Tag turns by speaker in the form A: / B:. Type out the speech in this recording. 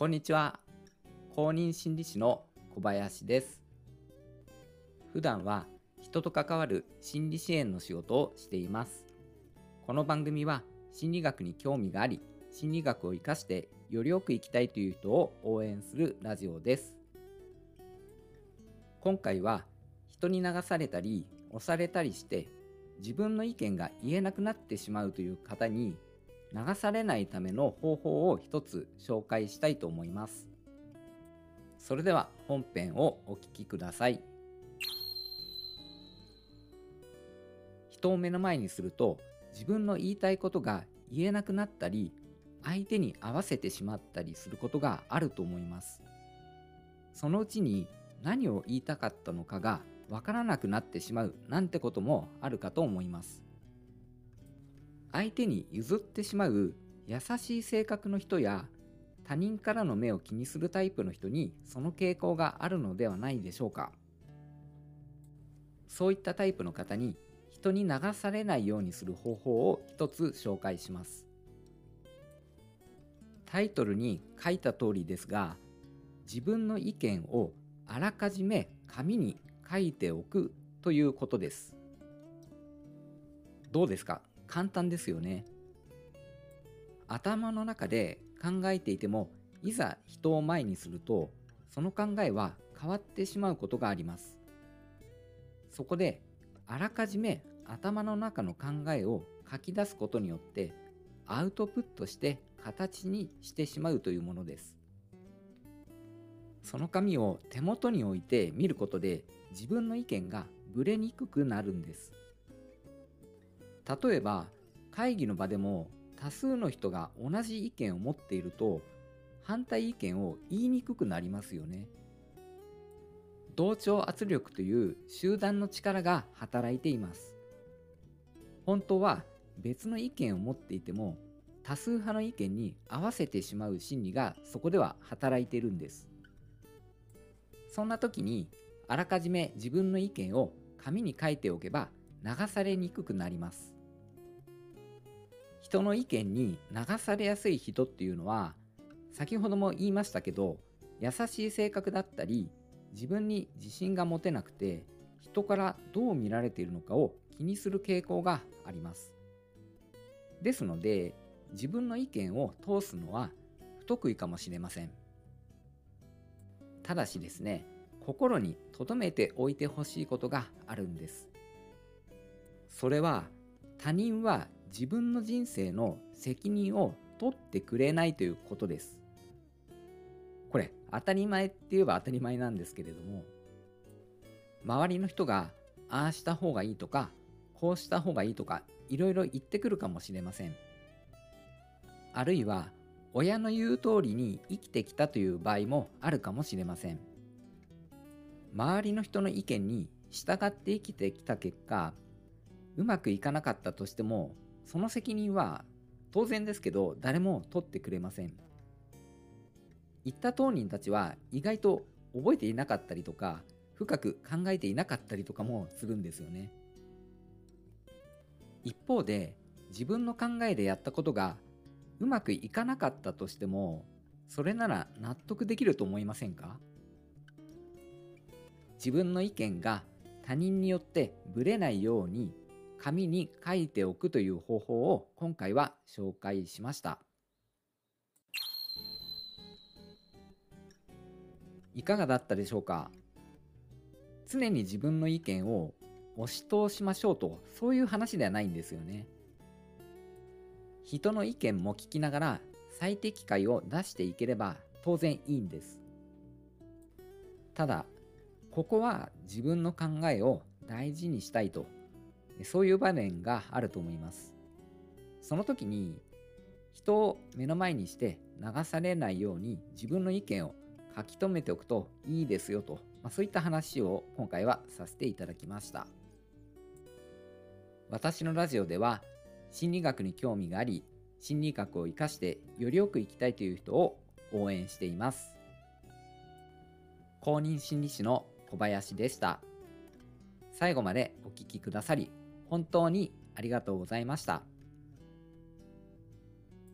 A: こんにちは。公認心理師の小林です。普段は人と関わる心理支援の仕事をしています。この番組は心理学に興味があり、心理学を活かしてよりよく生きたいという人を応援するラジオです。今回は人に流されたり押されたりして自分の意見が言えなくなってしまうという方に流されないための方法を一つ紹介したいと思います。それでは本編をお聞きください。人を目の前にすると自分の言いたいことが言えなくなったり相手に合わせてしまったりすることがあると思います。そのうちに何を言いたかったのかがわからなくなってしまうなんてこともあるかと思います。相手に譲ってしまう優しい性格の人や他人からの目を気にするタイプの人にその傾向があるのではないでしょうか。そういったタイプの方に人に流されないようにする方法を一つ紹介します。タイトルに書いた通りですが自分の意見をあらかじめ紙に書いておくということです。どうですか？簡単ですよね。頭の中で考えていてもいざ人を前にするとその考えは変わってしまうことがあります。そこであらかじめ頭の中の考えを書き出すことによってアウトプットして形にしてしまうというものです。その紙を手元に置いて見ることで自分の意見がぶれにくくなるんです。例えば会議の場でも多数の人が同じ意見を持っていると反対意見を言いにくくなりますよね。同調圧力という集団の力が働いています。本当は別の意見を持っていても多数派の意見に合わせてしまう心理がそこでは働いているんです。そんな時にあらかじめ自分の意見を紙に書いておけば流されにくくなります。人の意見に流されやすい人っていうのは先ほども言いましたけど優しい性格だったり自分に自信が持てなくて人からどう見られているのかを気にする傾向があります。ですので自分の意見を通すのは不得意かもしれません。ただしですね心に留めておいてほしいことがあるんです。それは他人は自分の人生の責任を取ってくれないということです。これ当たり前って言えば当たり前なんですけれども周りの人がああした方がいいとかこうした方がいいとかいろいろ言ってくるかもしれません。あるいは親の言う通りに生きてきたという場合もあるかもしれません。周りの人の意見に従って生きてきた結果うまくいかなかったとしてもその責任は当然ですけど誰も取ってくれません。言った当人たちは意外と覚えていなかったりとか深く考えていなかったりとかもするんですよね。一方で自分の考えでやったことがうまくいかなかったとしてもそれなら納得できると思いませんか？自分の意見が他人によってぶれないように紙に書いておくという方法を今回は紹介しました。いかがだったでしょうか？常に自分の意見を押し通しましょうとそういう話ではないんですよね。人の意見も聞きながら最適解を出していければ当然いいんです。ただここは自分の考えを大事にしたいとそういう場面があると思います。その時に人を目の前にして流されないように自分の意見を書き留めておくといいですよと、まあ、そういった話を今回はさせていただきました。私のラジオでは心理学に興味があり心理学を生かしてよりよく生きたいという人を応援しています。公認心理師の小林でした。最後までお聴きくださり本当にありがとうございました。